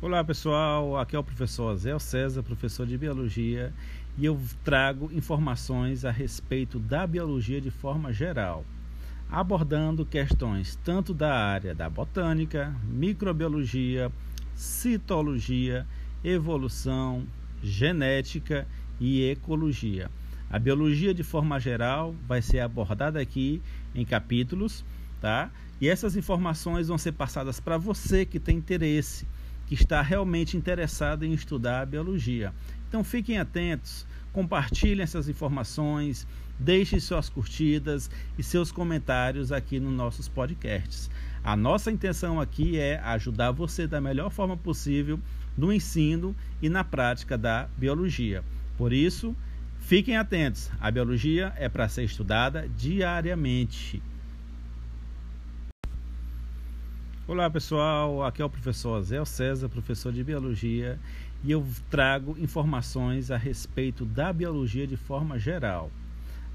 Olá pessoal, aqui é o professor Zé César, professor de Biologia, e eu trago informações a respeito da biologia de forma geral, abordando questões tanto da área da botânica, microbiologia, citologia, evolução, genética e ecologia. A biologia de forma geral vai ser abordada aqui em capítulos, tá? E essas informações vão ser passadas para você que tem interesse que está realmente interessado em estudar a biologia. Então fiquem atentos, compartilhem essas informações, deixem suas curtidas e seus comentários aqui nos nossos podcasts. A nossa intenção aqui é ajudar você da melhor forma possível no ensino e na prática da biologia. Por isso, fiquem atentos. A biologia é para ser estudada diariamente. Olá pessoal, aqui é o professor Zé César, professor de Biologia, e eu trago informações a respeito da biologia de forma geral,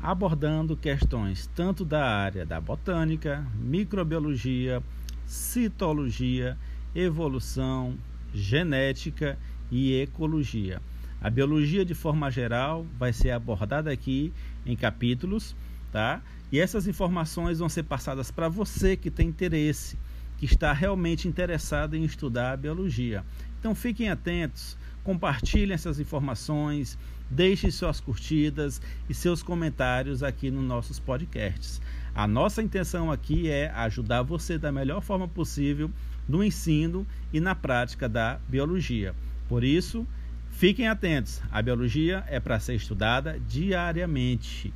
abordando questões tanto da área da botânica, microbiologia, citologia, evolução, genética e ecologia. A biologia de forma geral vai ser abordada aqui em capítulos, tá? E essas informações vão ser passadas para você que tem interesse que está realmente interessado em estudar a biologia. Então fiquem atentos, compartilhem essas informações, deixem suas curtidas e seus comentários aqui nos nossos podcasts. A nossa intenção aqui é ajudar você da melhor forma possível no ensino e na prática da biologia. Por isso, fiquem atentos. A biologia é para ser estudada diariamente.